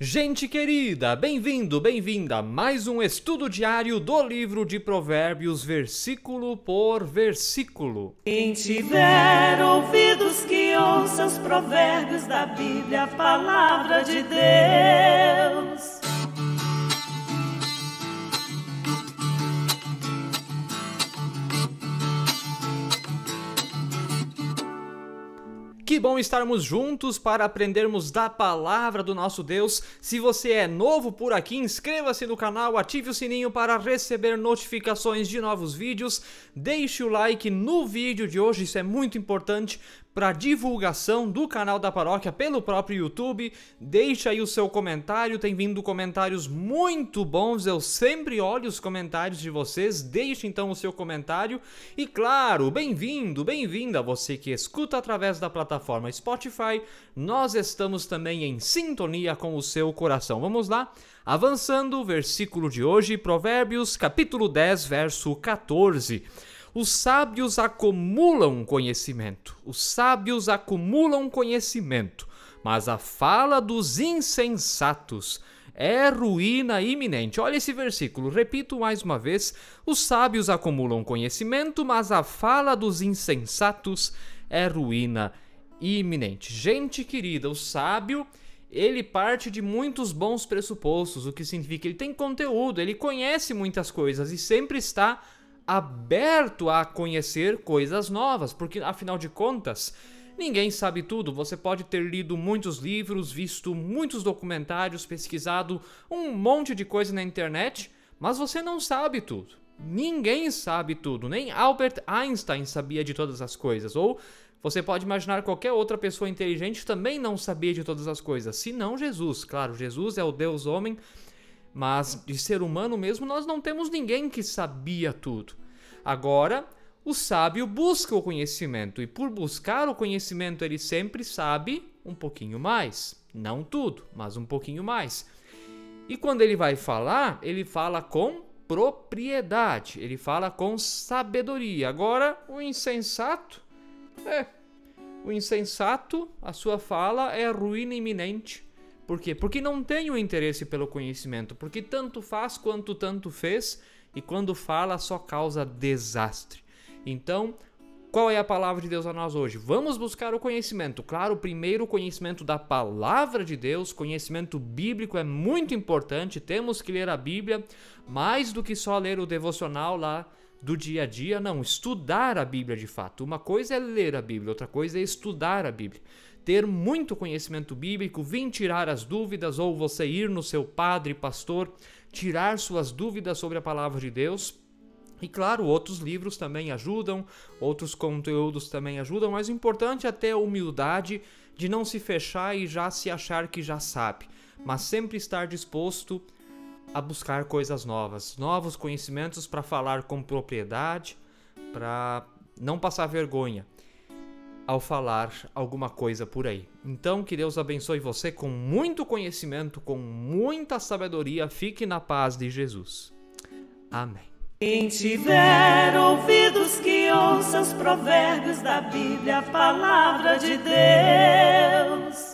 Gente querida, bem-vindo, bem-vinda a mais um estudo diário do livro de Provérbios, versículo por versículo. Quem tiver ouvidos que ouça os provérbios da Bíblia, a palavra de Deus. Que bom estarmos juntos para aprendermos da palavra do nosso Deus. Se você é novo por aqui, inscreva-se no canal, ative o sininho para receber notificações de novos vídeos. Deixe o like no vídeo de hoje, isso é muito importante para divulgação do canal da paróquia pelo próprio YouTube. Deixe aí o seu comentário, tem vindo comentários muito bons, eu sempre olho os comentários de vocês. Deixe então o seu comentário e claro, bem-vindo, bem-vinda você que escuta através da plataforma Spotify. Nós estamos também em sintonia com o seu coração. Vamos lá? Avançando, versículo de hoje, Provérbios, capítulo 10, verso 14. Os sábios acumulam conhecimento. Os sábios acumulam conhecimento, mas a fala dos insensatos é ruína iminente. Olha esse versículo, repito mais uma vez: os sábios acumulam conhecimento, mas a fala dos insensatos é ruína iminente. Gente querida, o sábio ele parte de muitos bons pressupostos, o que significa que ele tem conteúdo, ele conhece muitas coisas e sempre está aberto a conhecer coisas novas, porque afinal de contas, ninguém sabe tudo. Você pode ter lido muitos livros, visto muitos documentários, pesquisado um monte de coisa na internet, mas você não sabe tudo. Ninguém sabe tudo, nem Albert Einstein sabia de todas as coisas, ou você pode imaginar qualquer outra pessoa inteligente também não sabia de todas as coisas, se não Jesus. Claro, Jesus é o Deus homem mas de ser humano mesmo, nós não temos ninguém que sabia tudo. Agora, o sábio busca o conhecimento e por buscar o conhecimento ele sempre sabe um pouquinho mais, não tudo, mas um pouquinho mais. E quando ele vai falar, ele fala com propriedade, ele fala com sabedoria. Agora, o insensato, é, o insensato, a sua fala é ruína iminente. Por quê? Porque não tem o interesse pelo conhecimento, porque tanto faz quanto tanto fez, e quando fala só causa desastre. Então, qual é a palavra de Deus a nós hoje? Vamos buscar o conhecimento. Claro, primeiro o conhecimento da palavra de Deus, conhecimento bíblico é muito importante, temos que ler a Bíblia, mais do que só ler o devocional lá do dia a dia, não, estudar a Bíblia de fato. Uma coisa é ler a Bíblia, outra coisa é estudar a Bíblia ter muito conhecimento bíblico, vir tirar as dúvidas, ou você ir no seu padre, pastor, tirar suas dúvidas sobre a palavra de Deus. E claro, outros livros também ajudam, outros conteúdos também ajudam, mas o importante é ter a humildade de não se fechar e já se achar que já sabe, mas sempre estar disposto a buscar coisas novas, novos conhecimentos para falar com propriedade, para não passar vergonha ao falar alguma coisa por aí. Então, que Deus abençoe você com muito conhecimento, com muita sabedoria. Fique na paz de Jesus. Amém. Quem tiver ouvidos que ouça os provérbios da Bíblia, a palavra de Deus.